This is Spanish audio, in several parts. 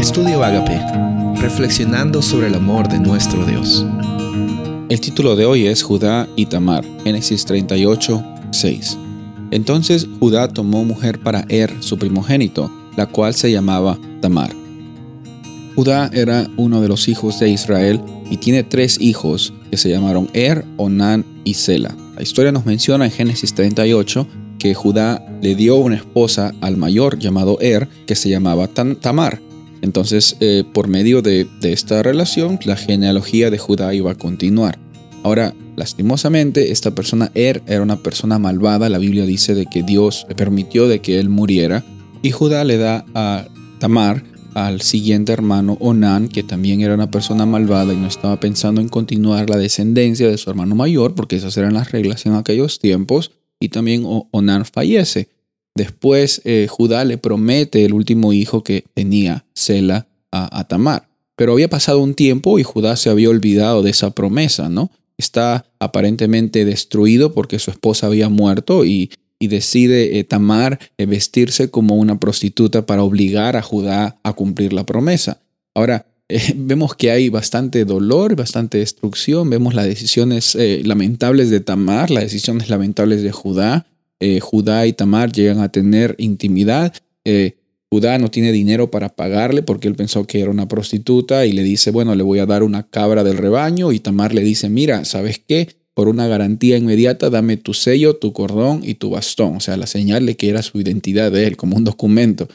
Estudio Agape, reflexionando sobre el amor de nuestro Dios. El título de hoy es Judá y Tamar, Génesis 38, 6. Entonces Judá tomó mujer para Er, su primogénito, la cual se llamaba Tamar. Judá era uno de los hijos de Israel y tiene tres hijos que se llamaron Er, Onán y Sela. La historia nos menciona en Génesis 38 que Judá le dio una esposa al mayor llamado Er, que se llamaba Tamar. Entonces, eh, por medio de, esta relación, la genealogía de Judá iba a continuar. Ahora, lastimosamente, esta persona Er era una persona malvada. La Biblia dice de que Dios le permitió de que él muriera. Y Judá le da a Tamar al siguiente hermano Onán, que también era una persona malvada y no estaba pensando en continuar la descendencia de su hermano mayor, porque esas eran las reglas en aquellos tiempos y también Onan fallece. Después eh, Judá le promete el último hijo que tenía, Sela, a, Tamar. Pero había pasado un tiempo y Judá se había olvidado de esa promesa, ¿no? Está aparentemente destruido porque su esposa había muerto y, decide eh, Tamar eh, vestirse como una prostituta para obligar a Judá a cumplir la promesa. Ahora, vemos que hay bastante dolor, bastante destrucción, vemos las decisiones lamentables de Tamar, las decisiones lamentables de Judá. Eh, Judá y Tamar llegan a tener intimidad. Eh, Judá no tiene dinero para pagarle porque él pensó que era una prostituta y le dice, bueno, le voy a dar una cabra del rebaño y Tamar le dice, mira, ¿sabes qué? Por una garantía inmediata, dame tu sello, tu cordón y tu bastón. O sea, la señal de que era su identidad de él, como un documento.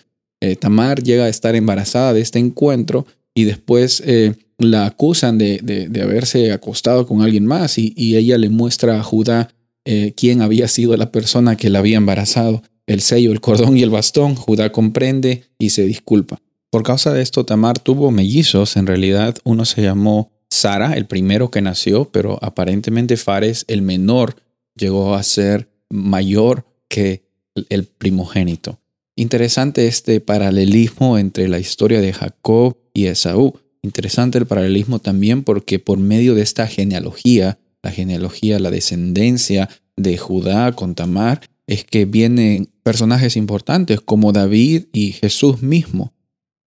Tamar llega a estar embarazada de este encuentro y después eh, la acusan de, haberse acostado con alguien más y, ella le muestra a Judá eh, quién había sido la persona que la había embarazado, el sello, el cordón y el bastón. Judá comprende y se disculpa. Por causa de esto, Tamar tuvo mellizos. En realidad, uno se llamó Sara, el primero que nació, pero aparentemente Fares, el menor, llegó a ser mayor que el primogénito. Interesante este paralelismo entre la historia de Jacob y Esaú. Interesante el paralelismo también porque por medio de esta genealogía, la genealogía, la descendencia de Judá con Tamar, es que vienen personajes importantes como David y Jesús mismo.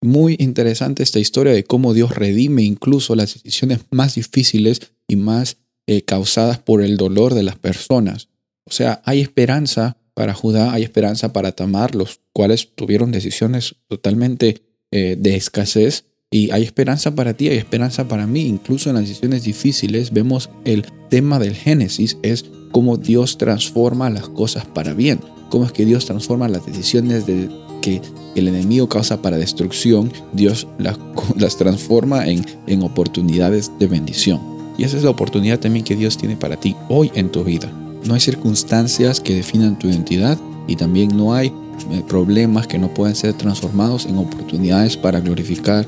Muy interesante esta historia de cómo Dios redime incluso las decisiones más difíciles y más eh, causadas por el dolor de las personas. O sea, hay esperanza para Judá, hay esperanza para Tamar, los cuales tuvieron decisiones totalmente eh, de escasez. Y hay esperanza para ti, hay esperanza para mí. Incluso en las decisiones difíciles vemos el tema del Génesis, es cómo Dios transforma las cosas para bien. Cómo es que Dios transforma las decisiones de, que el enemigo causa para destrucción, Dios las, transforma en, en oportunidades de bendición. Y esa es la oportunidad también que Dios tiene para ti hoy en tu vida. No hay circunstancias que definan tu identidad y también no hay eh, problemas que no pueden ser transformados en oportunidades para glorificar